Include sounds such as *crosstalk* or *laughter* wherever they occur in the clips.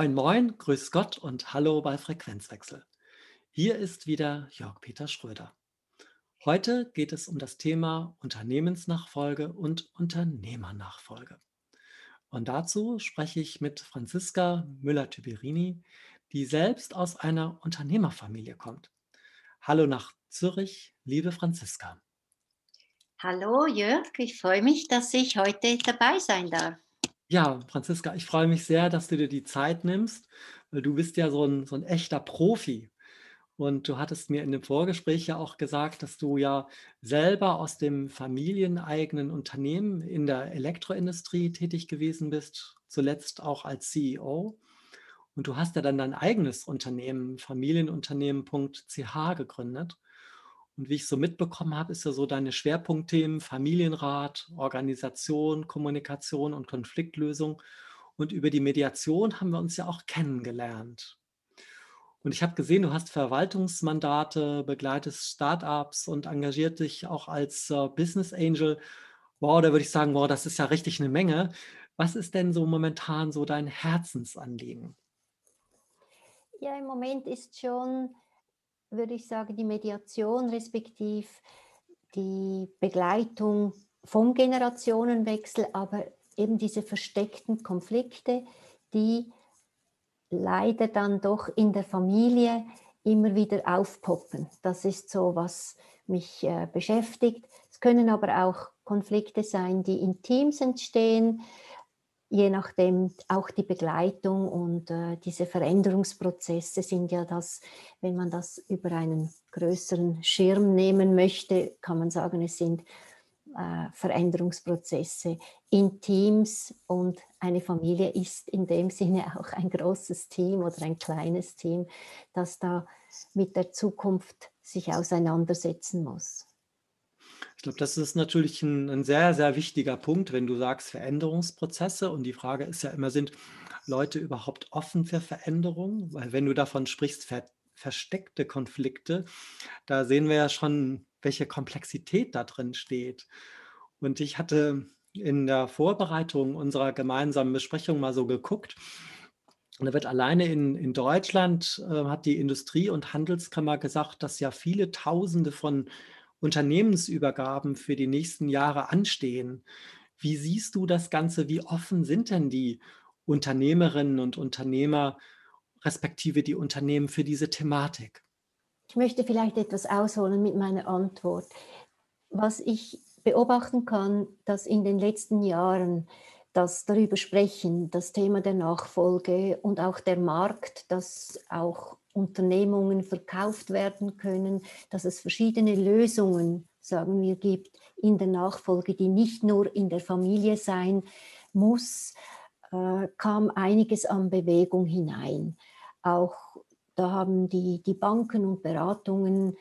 Moin, moin, grüß Gott und hallo bei Frequenzwechsel. Hier ist wieder Jörg-Peter Schröder. Heute geht es um das Thema Unternehmensnachfolge und Unternehmernachfolge. Und dazu spreche ich mit Franziska Müller-Tüberini, die selbst aus einer Unternehmerfamilie kommt. Hallo nach Zürich, liebe Franziska. Hallo Jörg, ich freue mich, dass ich heute dabei sein darf. Ja, Franziska, ich freue mich sehr, dass du dir die Zeit nimmst, weil du bist ja so ein, so ein echter Profi. Und du hattest mir in dem Vorgespräch ja auch gesagt, dass du ja selber aus dem familieneigenen Unternehmen in der Elektroindustrie tätig gewesen bist, zuletzt auch als CEO. Und du hast ja dann dein eigenes Unternehmen, Familienunternehmen.ch gegründet. Und wie ich so mitbekommen habe, ist ja so deine Schwerpunktthemen Familienrat, Organisation, Kommunikation und Konfliktlösung. Und über die Mediation haben wir uns ja auch kennengelernt. Und ich habe gesehen, du hast Verwaltungsmandate, begleitest Startups und engagiert dich auch als äh, Business Angel. Wow, da würde ich sagen, wow, das ist ja richtig eine Menge. Was ist denn so momentan so dein Herzensanliegen? Ja, im Moment ist schon würde ich sagen, die Mediation respektive die Begleitung vom Generationenwechsel, aber eben diese versteckten Konflikte, die leider dann doch in der Familie immer wieder aufpoppen. Das ist so, was mich äh, beschäftigt. Es können aber auch Konflikte sein, die in Teams entstehen, je nachdem auch die Begleitung und äh, diese Veränderungsprozesse sind ja das, wenn man das über einen größeren Schirm nehmen möchte, kann man sagen, es sind äh, Veränderungsprozesse in Teams und eine Familie ist in dem Sinne *laughs* auch ein großes Team oder ein kleines Team, das da mit der Zukunft sich auseinandersetzen muss. Ich glaube, das ist natürlich ein, ein, sehr, sehr wichtiger Punkt, wenn du sagst Veränderungsprozesse. Und die Frage ist ja immer, sind Leute überhaupt offen für Veränderung? Weil wenn du davon sprichst, ver versteckte Konflikte, da sehen wir ja schon, welche Komplexität da drin steht. Und ich hatte in der Vorbereitung unserer gemeinsamen Besprechung mal so geguckt. Und da wird alleine in, in Deutschland, äh, hat die Industrie- und Handelskammer gesagt, dass ja viele Tausende von Unternehmensübergaben für die nächsten Jahre anstehen. Wie siehst du das Ganze? Wie offen sind denn die Unternehmerinnen und Unternehmer, respektive die Unternehmen für diese Thematik? Ich möchte vielleicht etwas ausholen mit meiner Antwort. Was ich beobachten kann, dass in den letzten Jahren das darüber sprechen, das Thema der Nachfolge und auch der Markt, dass auch Unternehmungen verkauft werden können, dass es verschiedene Lösungen, sagen wir, gibt in der Nachfolge, die nicht nur in der Familie sein muss, äh, kam einiges an Bewegung hinein. Auch da haben die, die Banken und Beratungen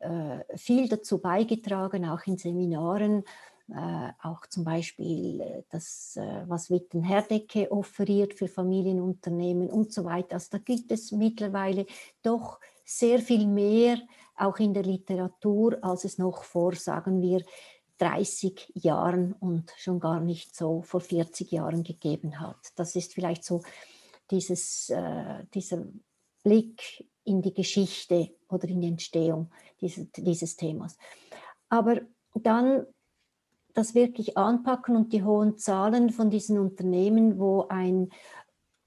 äh, viel dazu beigetragen, auch in Seminaren äh, auch zum Beispiel äh, das, äh, was Witten Herdecke offeriert für Familienunternehmen und so weiter. Also da gibt es mittlerweile doch sehr viel mehr, auch in der Literatur, als es noch vor, sagen wir, 30 Jahren und schon gar nicht so vor 40 Jahren gegeben hat. Das ist vielleicht so dieses, äh, dieser Blick in die Geschichte oder in die Entstehung dieses, dieses Themas. Aber dann das wirklich anpacken und die hohen Zahlen von diesen Unternehmen, wo ein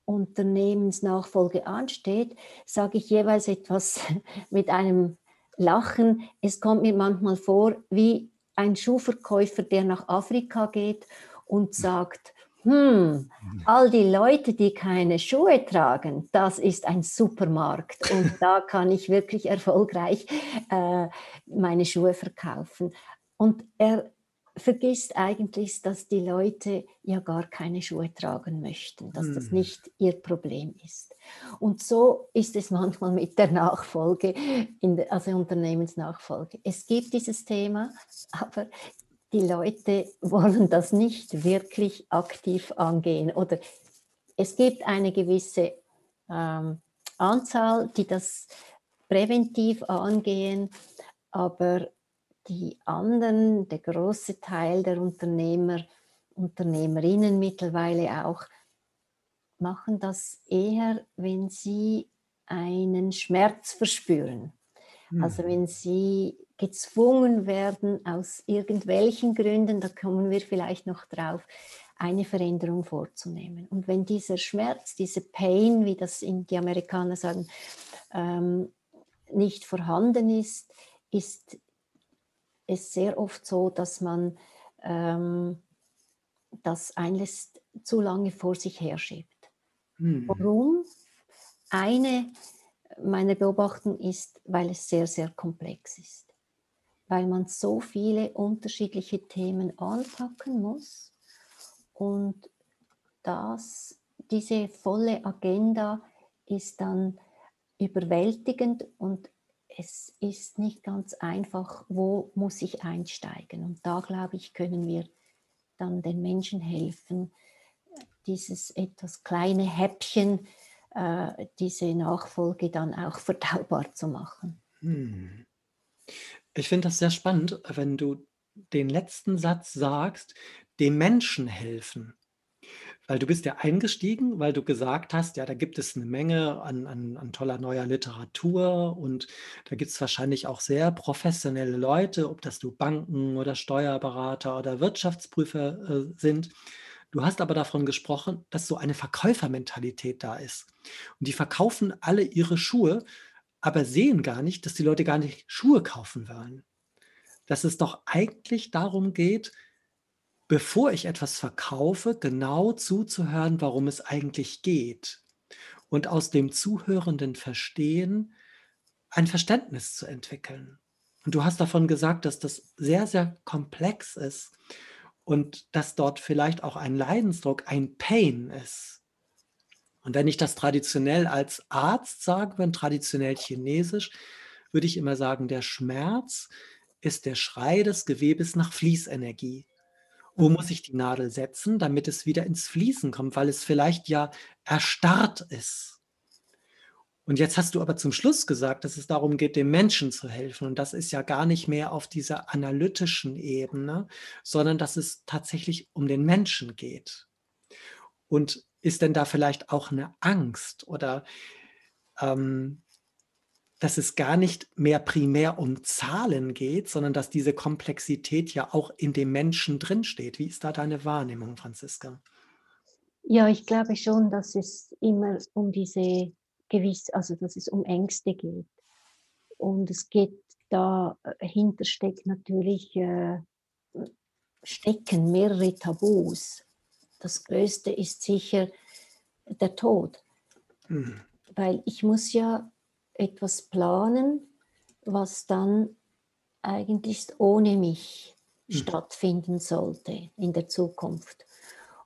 Unternehmensnachfolge ansteht, sage ich jeweils etwas *laughs* mit einem Lachen. Es kommt mir manchmal vor wie ein Schuhverkäufer, der nach Afrika geht und sagt, hm, all die Leute, die keine Schuhe tragen, das ist ein Supermarkt und *laughs* da kann ich wirklich erfolgreich äh, meine Schuhe verkaufen. Und er vergisst eigentlich, dass die Leute ja gar keine Schuhe tragen möchten, dass das Hm. nicht ihr Problem ist. Und so ist es manchmal mit der Nachfolge, in der, also Unternehmensnachfolge. Es gibt dieses Thema, aber die Leute wollen das nicht wirklich aktiv angehen. Oder es gibt eine gewisse ähm, Anzahl, die das präventiv angehen, aber die anderen, der große Teil der Unternehmer, Unternehmerinnen mittlerweile auch, machen das eher, wenn sie einen Schmerz verspüren. Also Hm. wenn sie gezwungen werden, aus irgendwelchen Gründen, da kommen wir vielleicht noch drauf, eine Veränderung vorzunehmen. Und wenn dieser Schmerz, diese Pain, wie das in die Amerikaner sagen, ähm, nicht vorhanden ist, ist es sehr oft so, dass man ähm, das eigentlich zu lange vor sich herschiebt. Hm. Warum? Eine meiner Beobachtung ist, weil es sehr, sehr komplex ist. Weil man so viele unterschiedliche Themen anpacken muss und das, diese volle Agenda ist dann überwältigend und es ist nicht ganz einfach, wo muss ich einsteigen. Und da, glaube ich, können wir dann den Menschen helfen, dieses etwas kleine Häppchen, äh, diese Nachfolge dann auch *laughs* verdaubar zu machen. Hm. Ich finde das sehr spannend, wenn du den letzten Satz sagst, dem Menschen helfen. Weil du bist ja eingestiegen, weil du gesagt hast, ja, da gibt es eine Menge an, an, an toller neuer Literatur und da gibt es wahrscheinlich auch sehr professionelle Leute, ob das du Banken oder Steuerberater oder Wirtschaftsprüfer äh, sind. Du hast aber davon gesprochen, dass so eine Verkäufermentalität da ist. Und die verkaufen alle ihre Schuhe, aber sehen gar nicht, dass die Leute gar nicht Schuhe kaufen wollen. Dass es doch eigentlich darum geht, bevor ich etwas verkaufe, genau zuzuhören, warum es eigentlich geht. Und aus dem zuhörenden Verstehen ein Verständnis zu entwickeln. Und du hast davon gesagt, dass das sehr, sehr komplex ist und dass dort vielleicht auch ein Leidensdruck, ein Pain ist. Und wenn ich das traditionell als Arzt sage, wenn traditionell chinesisch, würde ich immer sagen, der Schmerz ist der Schrei des Gewebes nach Fließenergie. Wo muss ich die Nadel setzen, damit es wieder ins Fließen kommt, weil es vielleicht ja erstarrt ist. Und jetzt hast du aber zum Schluss gesagt, dass es darum geht, dem Menschen zu helfen. Und das ist ja gar nicht mehr auf dieser analytischen Ebene, sondern dass es tatsächlich um den Menschen geht. Und ist denn da vielleicht auch eine Angst oder ähm, dass es gar nicht mehr primär um Zahlen geht, sondern dass diese Komplexität ja auch in dem Menschen drinsteht. Wie ist da deine Wahrnehmung, Franziska? Ja, ich glaube schon, dass es immer um diese gewiss, also dass es um Ängste geht. Und es geht dahinter steckt natürlich äh, stecken mehrere Tabus. Das größte ist sicher der Tod, Hm. weil ich muss ja etwas planen, was dann eigentlich ohne mich Mhm. stattfinden sollte in der Zukunft.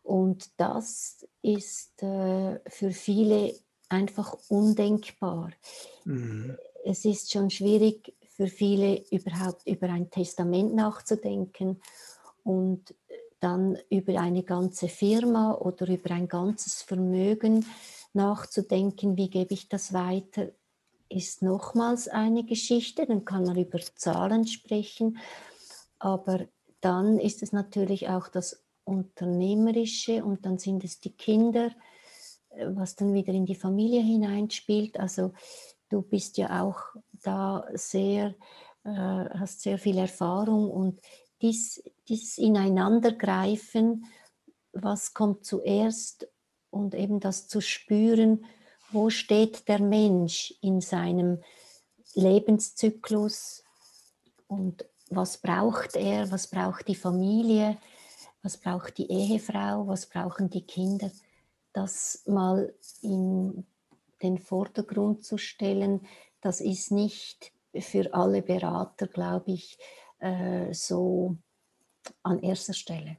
Und das ist äh, für viele einfach undenkbar. Mhm. Es ist schon schwierig für viele überhaupt über ein Testament nachzudenken und dann über eine ganze Firma oder über ein ganzes Vermögen nachzudenken, wie gebe ich das weiter, ist nochmals eine Geschichte. Dann kann man über Zahlen sprechen, aber dann ist es natürlich auch das Unternehmerische und dann sind es die Kinder, äh, was dann wieder in die Familie hineinspielt. Also du bist ja auch da sehr, äh, hast sehr viel Erfahrung und dies, dieses Ineinandergreifen, was kommt zuerst und eben das zu spüren, wo steht der Mensch in seinem Lebenszyklus? Und was braucht er, was braucht die Familie, was braucht die Ehefrau, was brauchen die Kinder, das mal in den Vordergrund zu stellen, das ist nicht für alle Berater, glaube ich, äh, so an erster Stelle.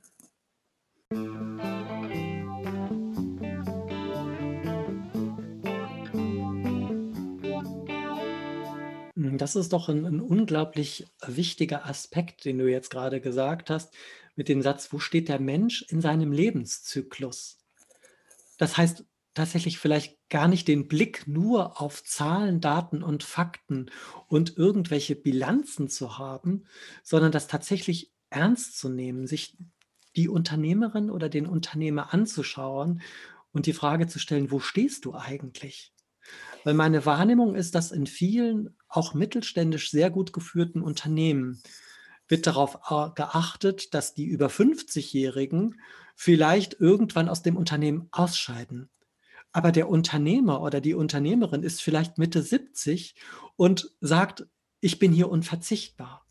Das ist doch ein 'n unglaublich wichtiger Aspekt, den du jetzt gerade gesagt hast, mit dem Satz: „Wo steht der Mensch in seinem Lebenszyklus?“ Das heißt tatsächlich vielleicht gar nicht den Blick nur auf Zahlen, Daten und Fakten und irgendwelche Bilanzen zu haben, sondern das tatsächlich ernst zu nehmen, sich die Unternehmerin oder den Unternehmer anzuschauen und die Frage zu stellen: „Wo stehst du eigentlich?“ Weil meine Wahrnehmung ist, dass in vielen, auch mittelständisch sehr gut geführten Unternehmen wird darauf a geachtet, dass die über 50-Jährigen vielleicht irgendwann aus dem Unternehmen ausscheiden. Aber der Unternehmer oder die Unternehmerin ist vielleicht Mitte 70 und sagt: „Ich bin hier unverzichtbar.“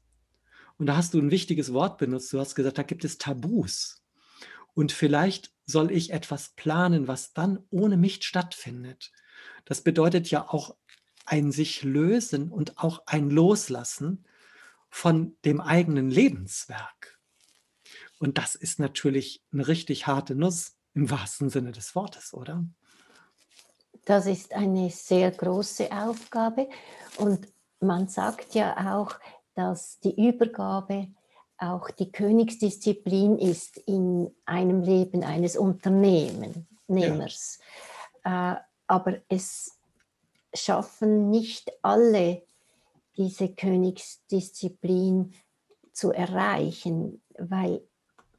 Und da hast du ein wichtiges Wort benutzt. Du hast gesagt, da gibt es Tabus. Und vielleicht soll ich etwas planen, was dann ohne mich stattfindet. Das bedeutet ja auch ein sich lösen und auch ein Loslassen von dem eigenen Lebenswerk. Und das ist natürlich eine richtig harte Nuss im wahrsten Sinne des Wortes, oder? Das ist eine sehr große Aufgabe und man sagt ja auch, dass die Übergabe auch die Königsdisziplin ist in einem Leben eines Unternehmers. Ja. Aber es schaffen nicht alle diese Königsdisziplin zu erreichen, weil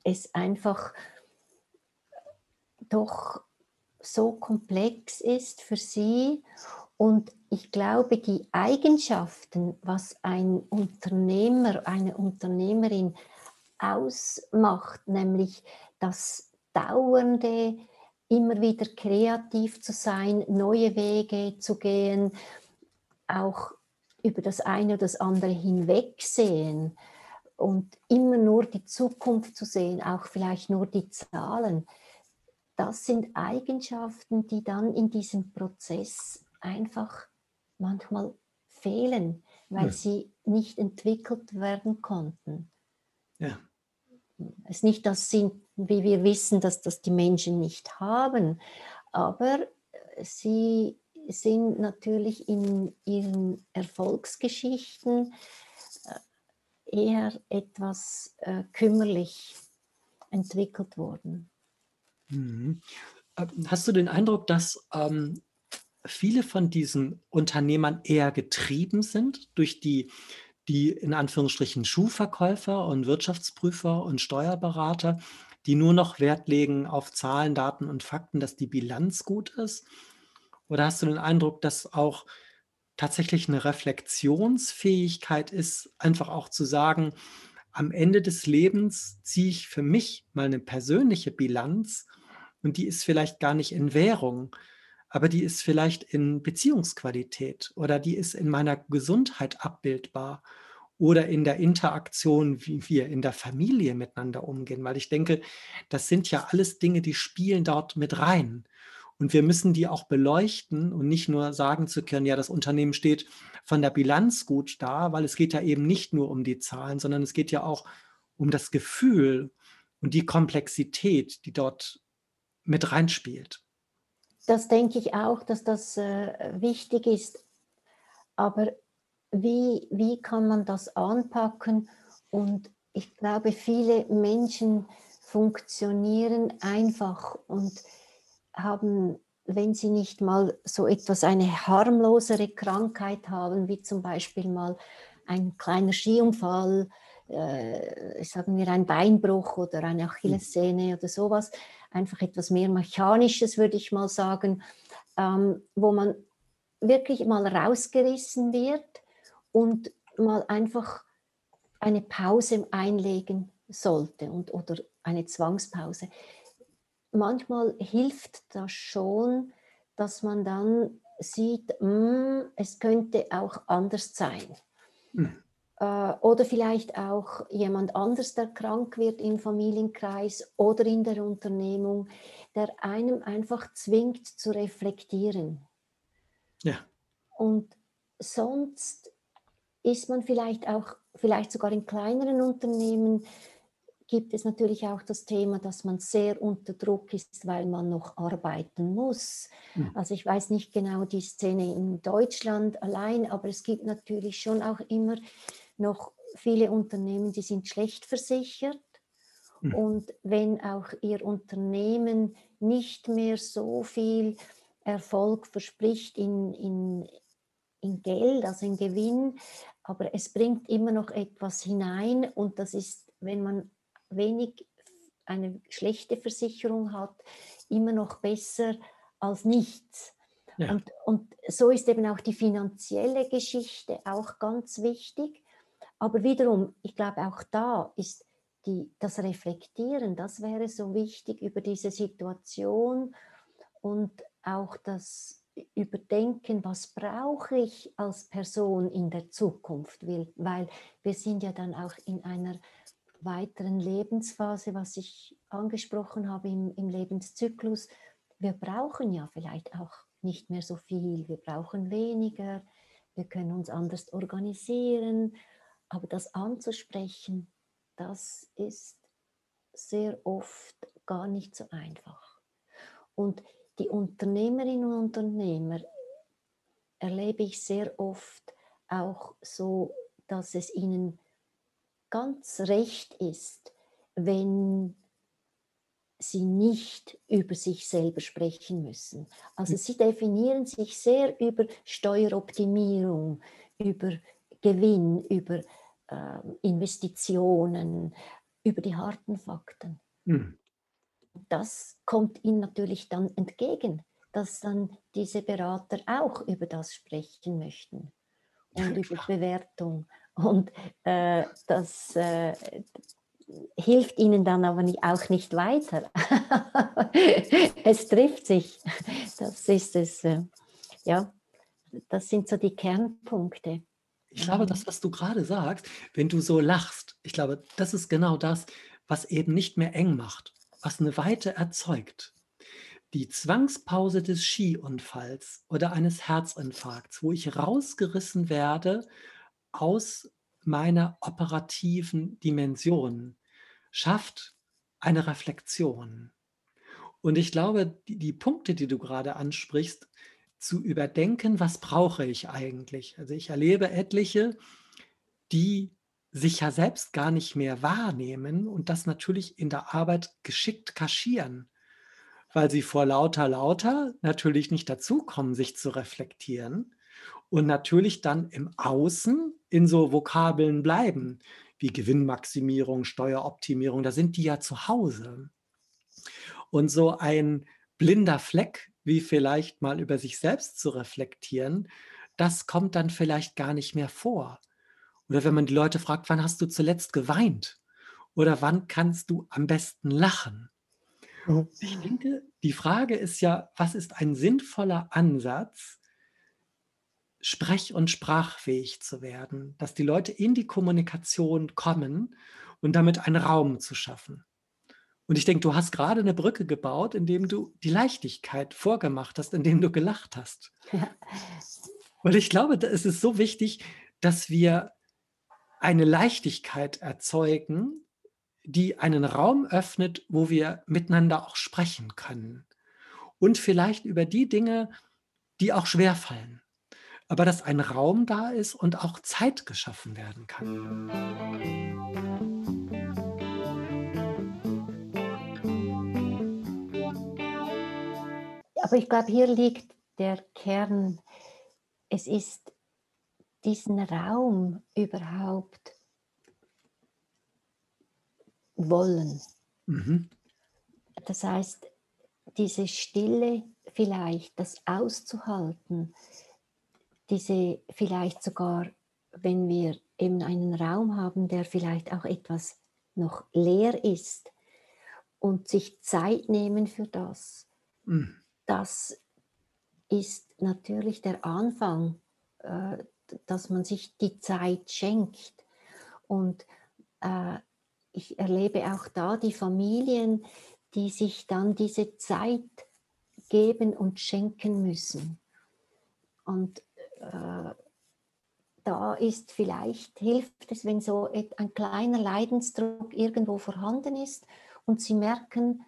es einfach doch so komplex ist für sie. Und ich glaube, die Eigenschaften, was ein Unternehmer, eine Unternehmerin ausmacht, nämlich das dauernde, immer wieder kreativ zu sein, neue Wege zu gehen, auch über das eine oder das andere hinwegsehen und immer nur die Zukunft zu sehen, auch vielleicht nur die Zahlen das sind Eigenschaften, die dann in diesem Prozess einfach manchmal fehlen, weil ja. sie nicht entwickelt werden konnten. Ja. Es ist nicht das sind, wie wir wissen, dass das die Menschen nicht haben, aber sie sind natürlich in ihren Erfolgsgeschichten äh, eher etwas äh, kümmerlich entwickelt worden. Mhm. Ähm, hast du den Eindruck, dass ähm, viele von diesen Unternehmern eher getrieben sind durch die, die in Anführungsstrichen Schuhverkäufer und Wirtschaftsprüfer und Steuerberater, die nur noch Wert legen auf Zahlen, Daten und Fakten, dass die Bilanz gut ist? Oder hast du den Eindruck, dass auch tatsächlich eine Reflexionsfähigkeit ist, einfach auch zu sagen, am Ende des Lebens ziehe ich für mich mal eine persönliche Bilanz und die ist vielleicht gar nicht in Währung, aber die ist vielleicht in Beziehungsqualität oder die ist in meiner Gesundheit abbildbar oder in der Interaktion, wie wir in der Familie miteinander umgehen. Weil ich denke, das sind ja alles Dinge, die spielen dort mit rein. Und wir müssen die auch beleuchten und nicht nur sagen zu können, ja, das Unternehmen steht von der Bilanz gut da, weil es geht ja eben nicht nur um die Zahlen, sondern es geht ja auch um das Gefühl und die Komplexität, die dort mit reinspielt. Das denke ich auch, dass das äh, wichtig ist. Aber wie, wie kann man das anpacken? Und ich glaube, viele Menschen funktionieren einfach und haben, wenn sie nicht mal so etwas, eine harmlosere Krankheit haben, wie zum Beispiel mal ein kleiner Skiunfall, äh, sagen wir ein Beinbruch oder eine Achillessehne oder sowas, einfach etwas mehr Mechanisches, würde ich mal sagen, ähm, wo man wirklich mal rausgerissen wird und mal einfach eine Pause einlegen sollte und, oder eine Zwangspause. Manchmal hilft das schon, dass man dann sieht, mh, hm, es könnte auch anders sein. Mhm. Äh, oder vielleicht auch jemand anders, der krank wird im Familienkreis oder in der Unternehmung, der einem einfach zwingt zu reflektieren. Ja. Und sonst ist man vielleicht auch, vielleicht sogar in kleineren Unternehmen, gibt es natürlich auch das Thema, dass man sehr unter Druck ist, weil man noch arbeiten muss. Mhm. Also ich weiß nicht genau die Szene in Deutschland allein, aber es gibt natürlich schon auch immer noch viele Unternehmen, die sind schlecht versichert. Mhm. Und wenn auch ihr Unternehmen nicht mehr so viel Erfolg verspricht in, in, in Geld, also in Gewinn, aber es bringt immer noch etwas hinein und das ist, wenn man wenig eine schlechte Versicherung hat, immer noch besser als nichts. Ja. Und, und so ist eben auch die finanzielle Geschichte auch ganz wichtig. Aber wiederum, ich glaube, auch da ist die, das Reflektieren, das wäre so wichtig über diese Situation und auch das Überdenken, was brauche ich als Person in der Zukunft, weil wir sind ja dann auch in einer weiteren Lebensphase, was ich angesprochen habe im, im Lebenszyklus, wir brauchen ja vielleicht auch nicht mehr so viel, wir brauchen weniger, wir können uns anders organisieren, aber das anzusprechen, das ist sehr oft gar nicht so einfach. Und die Unternehmerinnen und Unternehmer erlebe ich sehr oft auch so, dass es ihnen ganz recht ist, wenn sie nicht über sich selber sprechen müssen. Also hm. sie definieren sich sehr über Steueroptimierung, über Gewinn, über äh, Investitionen, über die harten Fakten. Mhm. Das kommt ihnen natürlich dann entgegen, dass dann diese Berater auch über das sprechen möchten und über Bewertung und äh, das äh, hilft ihnen dann aber nicht, auch nicht weiter. *laughs* es trifft sich. Das ist es. Äh, ja, das sind so die Kernpunkte. Ich glaube, das, was du gerade sagst, wenn du so lachst, ich glaube, das ist genau das, was eben nicht mehr eng macht, was eine Weite erzeugt. Die Zwangspause des Skiunfalls oder eines Herzinfarkts, wo ich rausgerissen werde aus meiner operativen Dimension schafft eine Reflexion. Und ich glaube, die, die, Punkte, die du gerade ansprichst, zu überdenken, was brauche ich eigentlich? Also ich erlebe etliche, die sich ja selbst gar nicht mehr wahrnehmen und das natürlich in der Arbeit geschickt kaschieren, weil sie vor lauter lauter natürlich nicht dazukommen, sich zu reflektieren und natürlich dann im Außen in so Vokabeln bleiben, wie Gewinnmaximierung, Steueroptimierung, da sind die ja zu Hause. Und so ein blinder Fleck, wie vielleicht mal über sich selbst zu reflektieren, das kommt dann vielleicht gar nicht mehr vor. Oder wenn man die Leute fragt, wann hast du zuletzt geweint? Oder wann kannst du am besten lachen? Mhm. Ich denke, die Frage ist ja, was ist ein sinnvoller Ansatz, sprech- und sprachfähig zu werden, dass die Leute in die Kommunikation kommen und damit einen Raum zu schaffen. Und ich denke, du hast gerade eine Brücke gebaut, indem du die Leichtigkeit vorgemacht hast, indem du gelacht hast. Ja. Weil ich glaube, es ist so wichtig, dass wir eine Leichtigkeit erzeugen, die einen Raum öffnet, wo wir miteinander auch sprechen können. Und vielleicht über die Dinge, die auch schwerfallen aber dass ein Raum da ist und auch Zeit geschaffen werden kann. Aber ich glaube, hier liegt der Kern. Es ist diesen Raum überhaupt wollen. Mhm. Das heißt, diese Stille vielleicht, das auszuhalten, diese vielleicht sogar, wenn wir eben einen Raum haben, der vielleicht auch etwas noch leer ist und sich Zeit nehmen für das, mhm. das ist natürlich der Anfang, äh, dass man sich die Zeit schenkt. Und äh, ich erlebe auch da die Familien, die sich dann diese Zeit geben und schenken müssen. Und äh, da ist vielleicht, hilft es, wenn so ein kleiner Leidensdruck irgendwo vorhanden ist und Sie merken,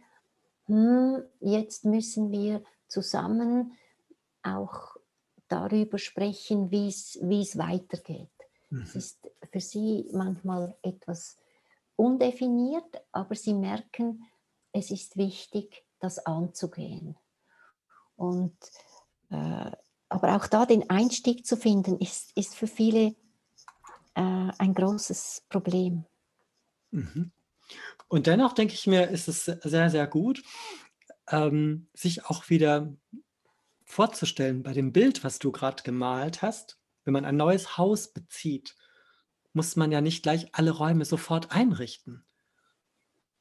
hm, jetzt müssen wir zusammen auch darüber sprechen, wie es weitergeht. Mhm. Es ist für Sie manchmal etwas undefiniert, aber Sie merken, es ist wichtig, das anzugehen. Und, äh, aber auch da den Einstieg zu finden, ist, ist für viele äh, ein großes Problem. Mhm. Und dennoch denke ich mir, ist es sehr, sehr gut, ähm, sich auch wieder vorzustellen bei dem Bild, was du gerade gemalt hast, wenn man ein neues Haus bezieht, muss man ja nicht gleich alle Räume sofort einrichten,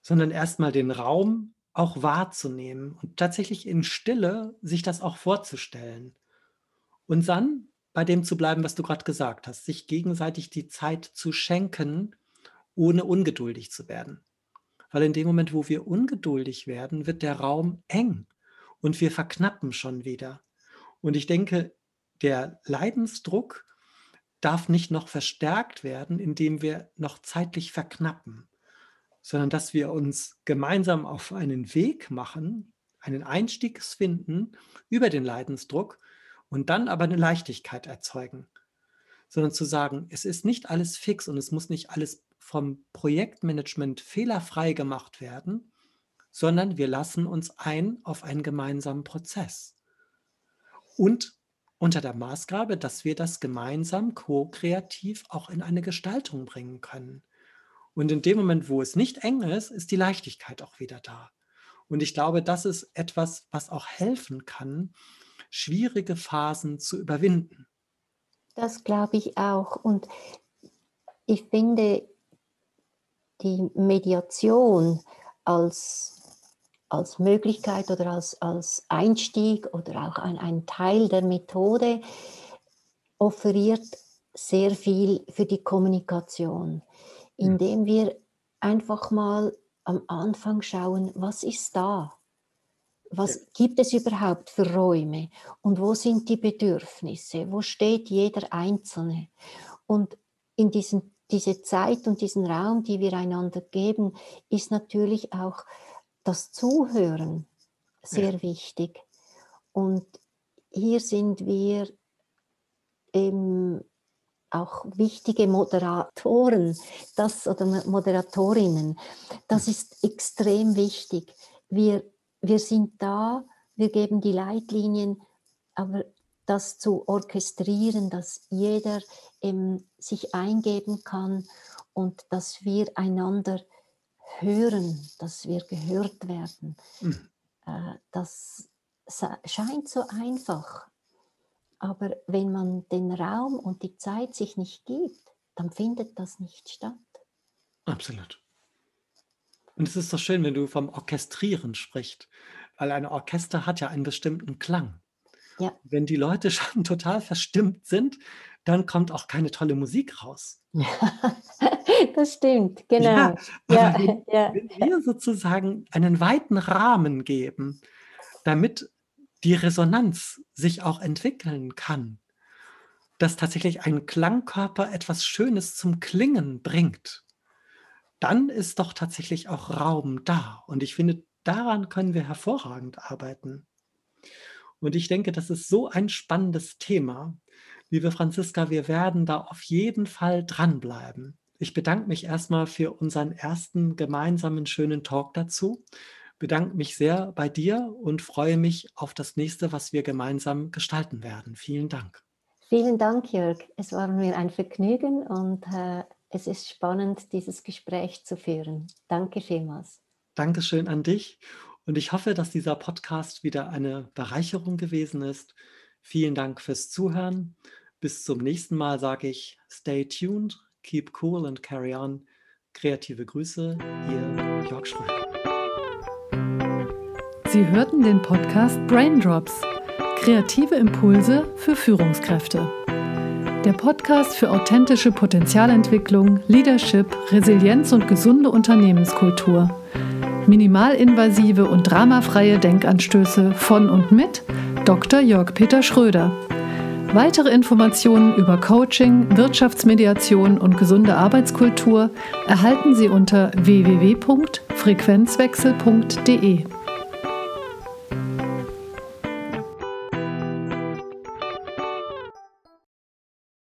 sondern erstmal den Raum auch wahrzunehmen und tatsächlich in Stille sich das auch vorzustellen. Und dann bei dem zu bleiben, was du gerade gesagt hast, sich gegenseitig die Zeit zu schenken, ohne ungeduldig zu werden. Weil in dem Moment, wo wir ungeduldig werden, wird der Raum eng und wir verknappen schon wieder. Und ich denke, der Leidensdruck darf nicht noch verstärkt werden, indem wir noch zeitlich verknappen, sondern dass wir uns gemeinsam auf einen Weg machen, einen Einstieg finden über den Leidensdruck und dann aber eine Leichtigkeit erzeugen, sondern zu sagen, es ist nicht alles fix und es muss nicht alles vom Projektmanagement fehlerfrei gemacht werden, sondern wir lassen uns ein auf einen gemeinsamen Prozess. Und unter der Maßgabe, dass wir das gemeinsam ko-kreativ auch in eine Gestaltung bringen können. Und in dem Moment, wo es nicht eng ist, ist die Leichtigkeit auch wieder da. Und ich glaube, das ist etwas, was auch helfen kann, schwierige Phasen zu überwinden. Das glaube ich auch. Und ich finde, die Mediation als als Möglichkeit oder als, als Einstieg oder auch ein, ein Teil der Methode offeriert sehr viel für die Kommunikation, indem wir einfach mal am Anfang schauen, was ist da? Was gibt es überhaupt für Räume und wo sind die Bedürfnisse? Wo steht jeder Einzelne? Und in diesen, diese Zeit und diesen Raum, die wir einander geben, ist natürlich auch das Zuhören sehr ja. wichtig. Und hier sind wir eben auch wichtige Moderatoren das, oder Moderatorinnen. Das ist extrem wichtig. Wir, wir sind da, wir geben die Leitlinien, aber das zu orchestrieren, dass jeder ähm, sich eingeben kann und dass wir einander hören, dass wir gehört werden. Mhm. Das scheint so einfach, aber wenn man den Raum und die Zeit sich nicht gibt, dann findet das nicht statt. Absolut. Und es ist doch schön, wenn du vom Orchestrieren sprichst, weil ein Orchester hat ja einen bestimmten Klang. Ja. Wenn die Leute *laughs* schon total verstimmt sind, dann kommt auch keine tolle Musik raus. *laughs* *laughs* das stimmt, genau. Ja, ja, wenn, *laughs* ja. wenn wir sozusagen einen weiten Rahmen geben, damit die Resonanz sich auch entwickeln kann, dass tatsächlich ein Klangkörper etwas Schönes zum Klingen bringt, dann ist doch tatsächlich auch Raum da. Und ich finde, daran können wir hervorragend arbeiten. Und ich denke, das ist so ein spannendes Thema. Liebe Franziska, wir werden da auf jeden Fall dranbleiben. Ich bedanke mich erstmal für unseren ersten gemeinsamen schönen Talk dazu. Bedanke mich sehr bei dir und freue mich auf das nächste, was wir gemeinsam gestalten werden. Vielen Dank. Vielen Dank, Jörg. Es war mir ein Vergnügen und äh, es ist spannend, dieses Gespräch zu führen. Danke vielmals. Dankeschön an dich. Und ich hoffe, dass dieser Podcast wieder eine Bereicherung gewesen ist. Vielen Dank fürs Zuhören. Bis zum nächsten Mal sage ich, stay tuned, keep cool and carry on. Kreative Grüße, Ihr Jörg Schröder. Sie hörten den Podcast Braindrops. Kreative Impulse für Führungskräfte. Der Podcast für authentische Potenzialentwicklung, Leadership, Resilienz und gesunde Unternehmenskultur. Minimalinvasive und dramafreie Denkanstöße von und mit Dr. Jörg Peter Schröder. Weitere Informationen über Coaching, Wirtschaftsmediation und gesunde Arbeitskultur erhalten Sie unter www.frequenzwechsel.de.